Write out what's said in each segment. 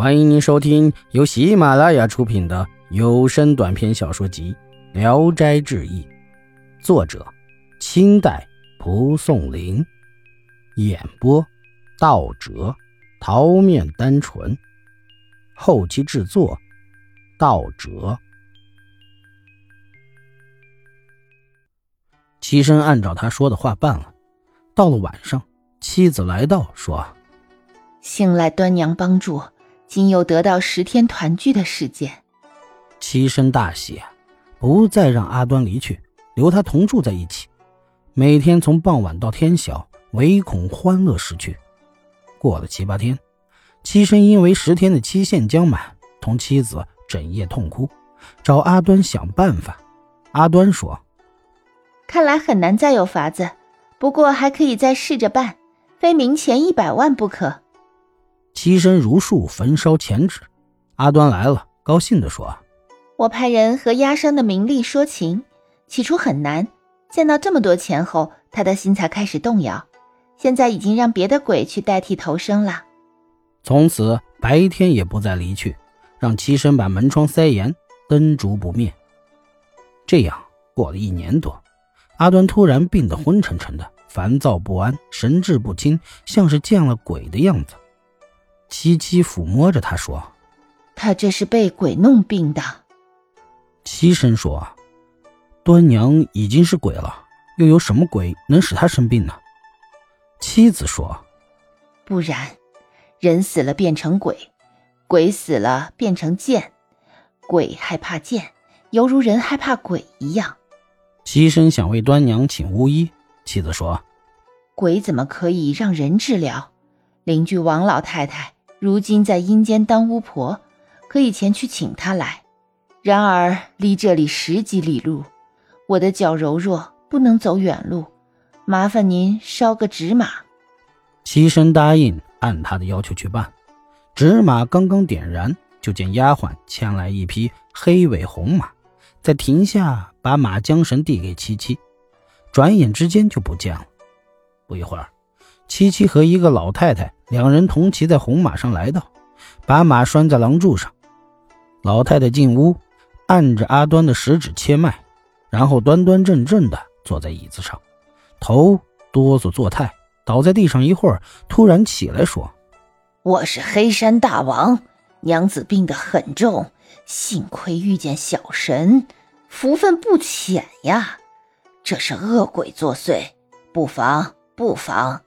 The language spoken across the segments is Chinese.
欢迎您收听由喜马拉雅出品的有声短篇小说集《聊斋志异》，作者：清代蒲松龄，演播：道哲、桃面单纯，后期制作：道哲。齐生按照他说的话办了。到了晚上，妻子来到，说：“幸来端娘帮助。”今又得到十天团聚的时间，七生大喜，不再让阿端离去，留他同住在一起。每天从傍晚到天晓，唯恐欢乐失去。过了七八天，七生因为十天的期限将满，同妻子整夜痛哭，找阿端想办法。阿端说：“看来很难再有法子，不过还可以再试着办，非明前一百万不可。”七身如树焚烧钱纸，阿端来了，高兴地说：“我派人和压伤的名利说情，起初很难，见到这么多钱后，他的心才开始动摇。现在已经让别的鬼去代替投生了。从此白天也不再离去，让七身把门窗塞严，灯烛不灭。这样过了一年多，阿端突然病得昏沉沉的，烦躁不安，神志不清，像是见了鬼的样子。”七七抚摸着他说：“他这是被鬼弄病的。”七生说：“端娘已经是鬼了，又有什么鬼能使她生病呢？”妻子说：“不然，人死了变成鬼，鬼死了变成剑，鬼害怕剑，犹如人害怕鬼一样。”七生想为端娘请巫医，妻子说：“鬼怎么可以让人治疗？邻居王老太太。”如今在阴间当巫婆，可以前去请她来。然而离这里十几里路，我的脚柔弱，不能走远路。麻烦您烧个纸马。七生答应，按他的要求去办。纸马刚刚点燃，就见丫鬟牵来一匹黑尾红马，在停下，把马缰绳递给七七，转眼之间就不见了。不一会儿。七七和一个老太太两人同骑在红马上来到，把马拴在廊柱上。老太太进屋，按着阿端的食指切脉，然后端端正正地坐在椅子上，头哆嗦作态，倒在地上一会儿，突然起来说：“我是黑山大王，娘子病得很重，幸亏遇见小神，福分不浅呀。这是恶鬼作祟，不妨不妨。”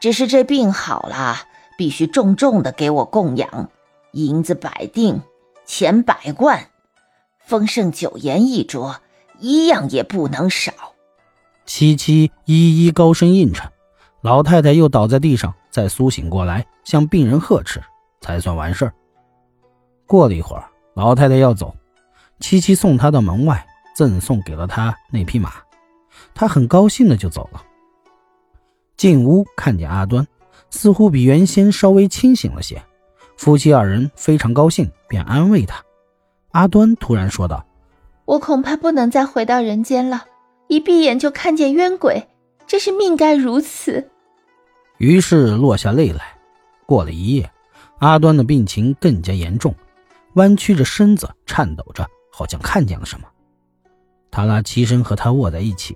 只是这病好了，必须重重的给我供养，银子百锭，钱百贯，丰盛酒宴一桌，一样也不能少。七七一一高声应承，老太太又倒在地上，再苏醒过来，向病人呵斥，才算完事儿。过了一会儿，老太太要走，七七送她到门外，赠送给了她那匹马，她很高兴的就走了。进屋看见阿端，似乎比原先稍微清醒了些。夫妻二人非常高兴，便安慰他。阿端突然说道：“我恐怕不能再回到人间了，一闭眼就看见冤鬼，这是命该如此。”于是落下泪来。过了一夜，阿端的病情更加严重，弯曲着身子，颤抖着，好像看见了什么。塔拉齐生和他卧在一起，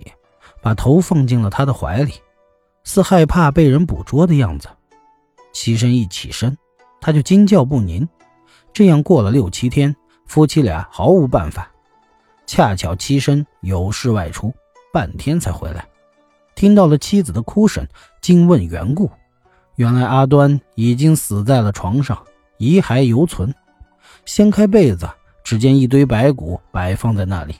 把头放进了他的怀里。似害怕被人捕捉的样子，七生一起身，他就惊叫不宁。这样过了六七天，夫妻俩毫无办法。恰巧七生有事外出，半天才回来，听到了妻子的哭声，惊问缘故。原来阿端已经死在了床上，遗骸犹存。掀开被子，只见一堆白骨摆放在那里。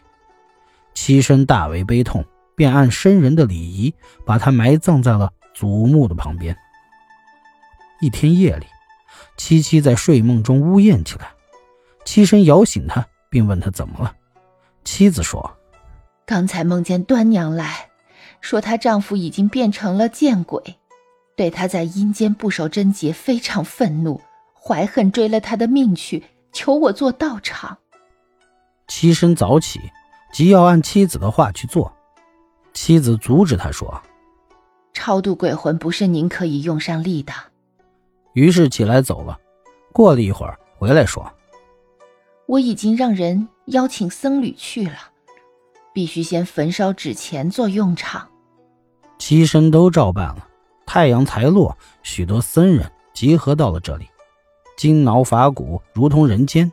七生大为悲痛。便按生人的礼仪，把他埋葬在了祖墓的旁边。一天夜里，七七在睡梦中呜咽起来，七声摇醒他，并问他怎么了。妻子说：“刚才梦见端娘来说，她丈夫已经变成了见鬼，对她在阴间不守贞洁非常愤怒，怀恨追了她的命去，求我做道场。”七声早起，即要按妻子的话去做。妻子阻止他说：“超度鬼魂不是您可以用上力的。”于是起来走了。过了一会儿，回来说：“我已经让人邀请僧侣去了，必须先焚烧纸钱做用场。”七身都照办了。太阳才落，许多僧人集合到了这里，金挠法鼓，如同人间。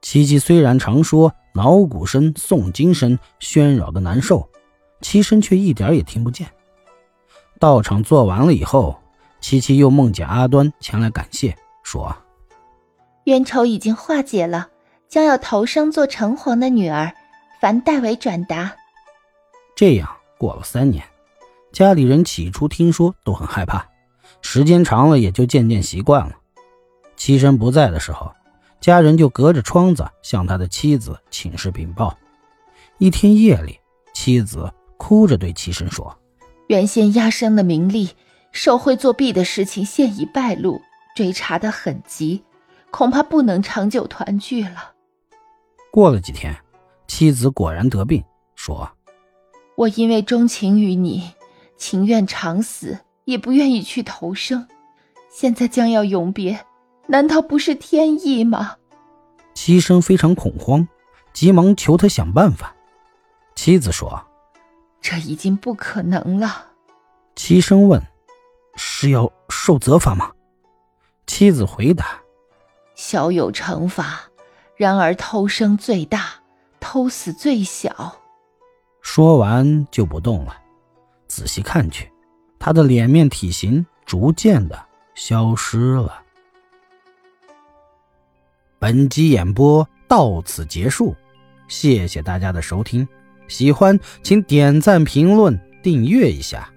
七七虽然常说挠鼓声、诵经声喧扰的难受，七身却一点也听不见。道场做完了以后，七七又梦见阿端前来感谢，说：“冤仇已经化解了，将要投生做城隍的女儿，烦代为转达。”这样过了三年。家里人起初听说都很害怕，时间长了也就渐渐习惯了。七生不在的时候，家人就隔着窗子向他的妻子请示禀报。一天夜里，妻子哭着对七生说：“原先压生的名利、受贿作弊的事情现已败露，追查的很急，恐怕不能长久团聚了。”过了几天，妻子果然得病，说：“我因为钟情于你。”情愿长死，也不愿意去投生。现在将要永别，难道不是天意吗？七生非常恐慌，急忙求他想办法。妻子说：“这已经不可能了。”齐声问：“是要受责罚吗？”妻子回答：“小有惩罚，然而偷生最大，偷死最小。”说完就不动了。仔细看去，他的脸面体型逐渐的消失了。本集演播到此结束，谢谢大家的收听，喜欢请点赞、评论、订阅一下。